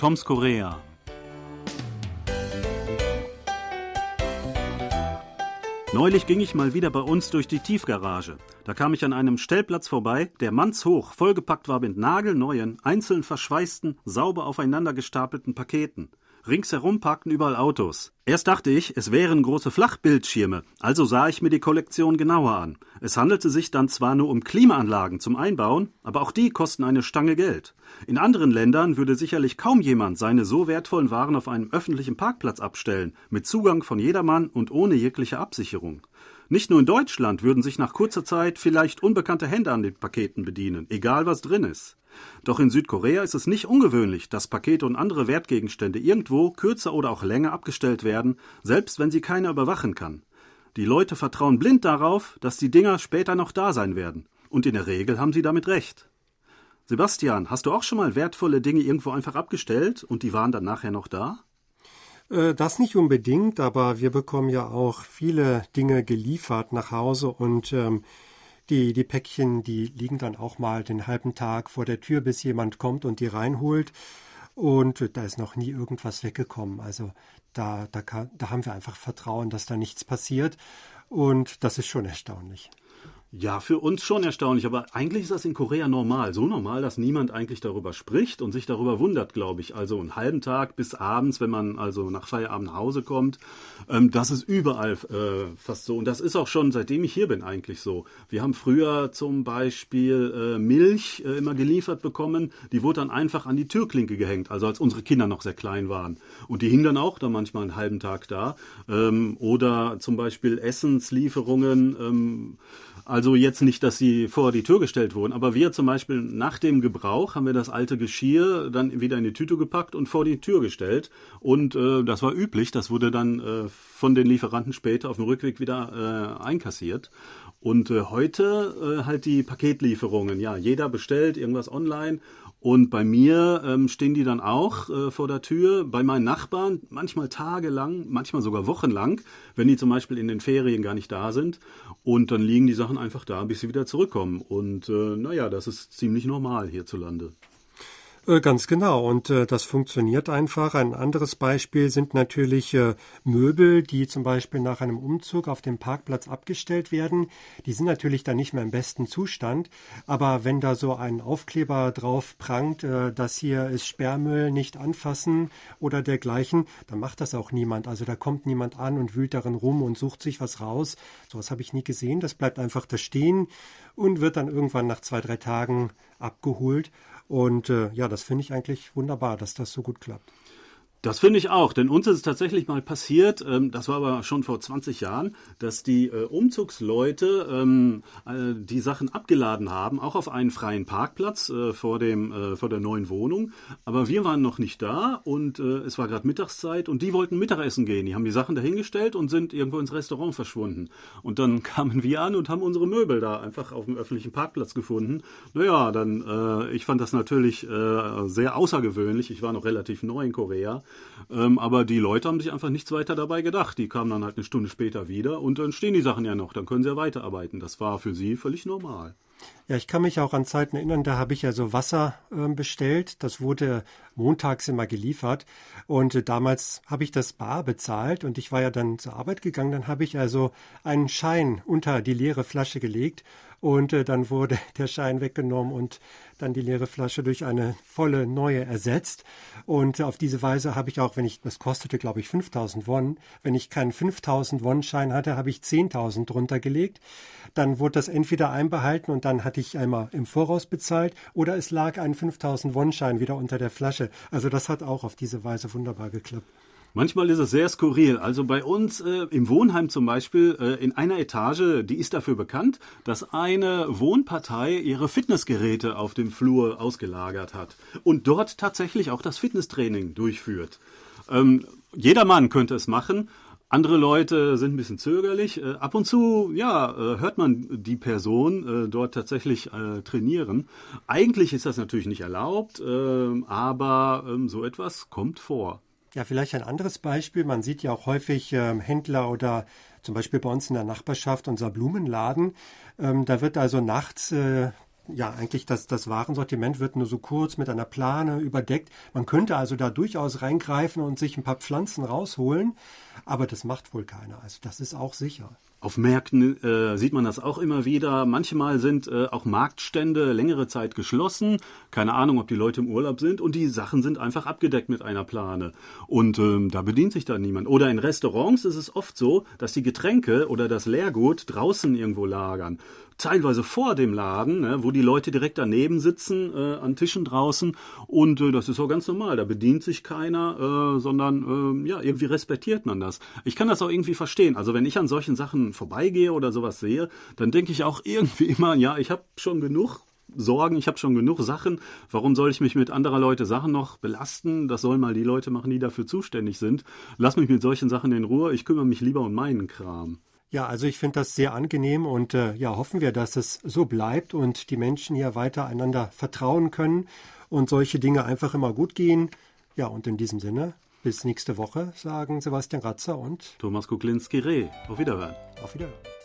Toms Korea. Neulich ging ich mal wieder bei uns durch die Tiefgarage. Da kam ich an einem Stellplatz vorbei, der mannshoch vollgepackt war mit nagelneuen, einzeln verschweißten, sauber aufeinander gestapelten Paketen. Ringsherum parkten überall Autos. Erst dachte ich, es wären große Flachbildschirme, also sah ich mir die Kollektion genauer an. Es handelte sich dann zwar nur um Klimaanlagen zum Einbauen, aber auch die kosten eine Stange Geld. In anderen Ländern würde sicherlich kaum jemand seine so wertvollen Waren auf einem öffentlichen Parkplatz abstellen, mit Zugang von jedermann und ohne jegliche Absicherung. Nicht nur in Deutschland würden sich nach kurzer Zeit vielleicht unbekannte Hände an den Paketen bedienen, egal was drin ist. Doch in Südkorea ist es nicht ungewöhnlich, dass Pakete und andere Wertgegenstände irgendwo kürzer oder auch länger abgestellt werden, selbst wenn sie keiner überwachen kann. Die Leute vertrauen blind darauf, dass die Dinger später noch da sein werden. Und in der Regel haben sie damit recht. Sebastian, hast du auch schon mal wertvolle Dinge irgendwo einfach abgestellt und die waren dann nachher noch da? Äh, das nicht unbedingt, aber wir bekommen ja auch viele Dinge geliefert nach Hause und ähm, die, die Päckchen, die liegen dann auch mal den halben Tag vor der Tür, bis jemand kommt und die reinholt. Und da ist noch nie irgendwas weggekommen. Also da, da, kann, da haben wir einfach Vertrauen, dass da nichts passiert. Und das ist schon erstaunlich. Ja, für uns schon erstaunlich, aber eigentlich ist das in Korea normal. So normal, dass niemand eigentlich darüber spricht und sich darüber wundert, glaube ich. Also einen halben Tag bis abends, wenn man also nach Feierabend nach Hause kommt. Ähm, das ist überall äh, fast so. Und das ist auch schon, seitdem ich hier bin, eigentlich so. Wir haben früher zum Beispiel äh, Milch äh, immer geliefert bekommen. Die wurde dann einfach an die Türklinke gehängt, also als unsere Kinder noch sehr klein waren. Und die hingen dann auch dann manchmal einen halben Tag da. Ähm, oder zum Beispiel Essenslieferungen. Ähm, also jetzt nicht, dass sie vor die Tür gestellt wurden, aber wir zum Beispiel nach dem Gebrauch haben wir das alte Geschirr dann wieder in die Tüte gepackt und vor die Tür gestellt. Und äh, das war üblich, das wurde dann äh, von den Lieferanten später auf dem Rückweg wieder äh, einkassiert. Und äh, heute äh, halt die Paketlieferungen. Ja, jeder bestellt irgendwas online und bei mir ähm, stehen die dann auch äh, vor der Tür. Bei meinen Nachbarn manchmal tagelang, manchmal sogar wochenlang, wenn die zum Beispiel in den Ferien gar nicht da sind. Und dann liegen die Sachen einfach da, bis sie wieder zurückkommen. Und äh, naja, das ist ziemlich normal hierzulande. Äh, ganz genau. Und äh, das funktioniert einfach. Ein anderes Beispiel sind natürlich äh, Möbel, die zum Beispiel nach einem Umzug auf dem Parkplatz abgestellt werden. Die sind natürlich dann nicht mehr im besten Zustand. Aber wenn da so ein Aufkleber drauf prangt, äh, dass hier ist Sperrmüll, nicht anfassen oder dergleichen, dann macht das auch niemand. Also da kommt niemand an und wühlt darin rum und sucht sich was raus. Sowas habe ich nie gesehen. Das bleibt einfach da stehen und wird dann irgendwann nach zwei, drei Tagen abgeholt. Und äh, ja, das finde ich eigentlich wunderbar, dass das so gut klappt. Das finde ich auch, denn uns ist es tatsächlich mal passiert, ähm, das war aber schon vor 20 Jahren, dass die äh, Umzugsleute ähm, äh, die Sachen abgeladen haben, auch auf einen freien Parkplatz äh, vor, dem, äh, vor der neuen Wohnung. Aber wir waren noch nicht da und äh, es war gerade Mittagszeit und die wollten Mittagessen gehen. Die haben die Sachen dahingestellt und sind irgendwo ins Restaurant verschwunden. Und dann kamen wir an und haben unsere Möbel da einfach auf dem öffentlichen Parkplatz gefunden. Naja, dann, äh, ich fand das natürlich sehr außergewöhnlich. Ich war noch relativ neu in Korea. Ähm, aber die Leute haben sich einfach nichts weiter dabei gedacht. Die kamen dann halt eine Stunde später wieder und dann stehen die Sachen ja noch, dann können sie ja weiterarbeiten. Das war für sie völlig normal. Ja, ich kann mich auch an Zeiten erinnern, da habe ich ja so Wasser äh, bestellt. Das wurde montags immer geliefert. Und äh, damals habe ich das bar bezahlt und ich war ja dann zur Arbeit gegangen. Dann habe ich also einen Schein unter die leere Flasche gelegt und äh, dann wurde der Schein weggenommen und dann die leere Flasche durch eine volle neue ersetzt. Und auf diese Weise habe ich auch, wenn ich, das kostete glaube ich 5000 Won, wenn ich keinen 5000 Won Schein hatte, habe ich 10.000 drunter gelegt. Dann wurde das entweder einbehalten und dann hatte ich einmal im Voraus bezahlt oder es lag ein 5000 Won Schein wieder unter der Flasche. Also das hat auch auf diese Weise wunderbar geklappt. Manchmal ist es sehr skurril. Also bei uns äh, im Wohnheim zum Beispiel, äh, in einer Etage, die ist dafür bekannt, dass eine Wohnpartei ihre Fitnessgeräte auf dem Flur ausgelagert hat und dort tatsächlich auch das Fitnesstraining durchführt. Ähm, jedermann könnte es machen. Andere Leute sind ein bisschen zögerlich. Äh, ab und zu, ja, äh, hört man die Person äh, dort tatsächlich äh, trainieren. Eigentlich ist das natürlich nicht erlaubt, ähm, aber ähm, so etwas kommt vor. Ja, vielleicht ein anderes Beispiel. Man sieht ja auch häufig ähm, Händler oder zum Beispiel bei uns in der Nachbarschaft unser Blumenladen. Ähm, da wird also nachts äh, ja, eigentlich das, das Warensortiment wird nur so kurz mit einer Plane überdeckt. Man könnte also da durchaus reingreifen und sich ein paar Pflanzen rausholen, aber das macht wohl keiner. Also das ist auch sicher. Auf Märkten äh, sieht man das auch immer wieder. Manchmal sind äh, auch Marktstände längere Zeit geschlossen. Keine Ahnung, ob die Leute im Urlaub sind. Und die Sachen sind einfach abgedeckt mit einer Plane. Und ähm, da bedient sich dann niemand. Oder in Restaurants ist es oft so, dass die Getränke oder das Leergut draußen irgendwo lagern teilweise vor dem Laden, ne, wo die Leute direkt daneben sitzen, äh, an Tischen draußen. Und äh, das ist auch ganz normal. Da bedient sich keiner, äh, sondern äh, ja, irgendwie respektiert man das. Ich kann das auch irgendwie verstehen. Also wenn ich an solchen Sachen vorbeigehe oder sowas sehe, dann denke ich auch irgendwie immer, ja, ich habe schon genug Sorgen, ich habe schon genug Sachen. Warum soll ich mich mit anderer Leute Sachen noch belasten? Das sollen mal die Leute machen, die dafür zuständig sind. Lass mich mit solchen Sachen in Ruhe. Ich kümmere mich lieber um meinen Kram. Ja, also ich finde das sehr angenehm und äh, ja, hoffen wir, dass es so bleibt und die Menschen hier weiter einander vertrauen können und solche Dinge einfach immer gut gehen. Ja, und in diesem Sinne, bis nächste Woche, sagen Sebastian Ratzer und Thomas Kuklinski-Reh. Auf Wiederhören. Auf Wiederhören.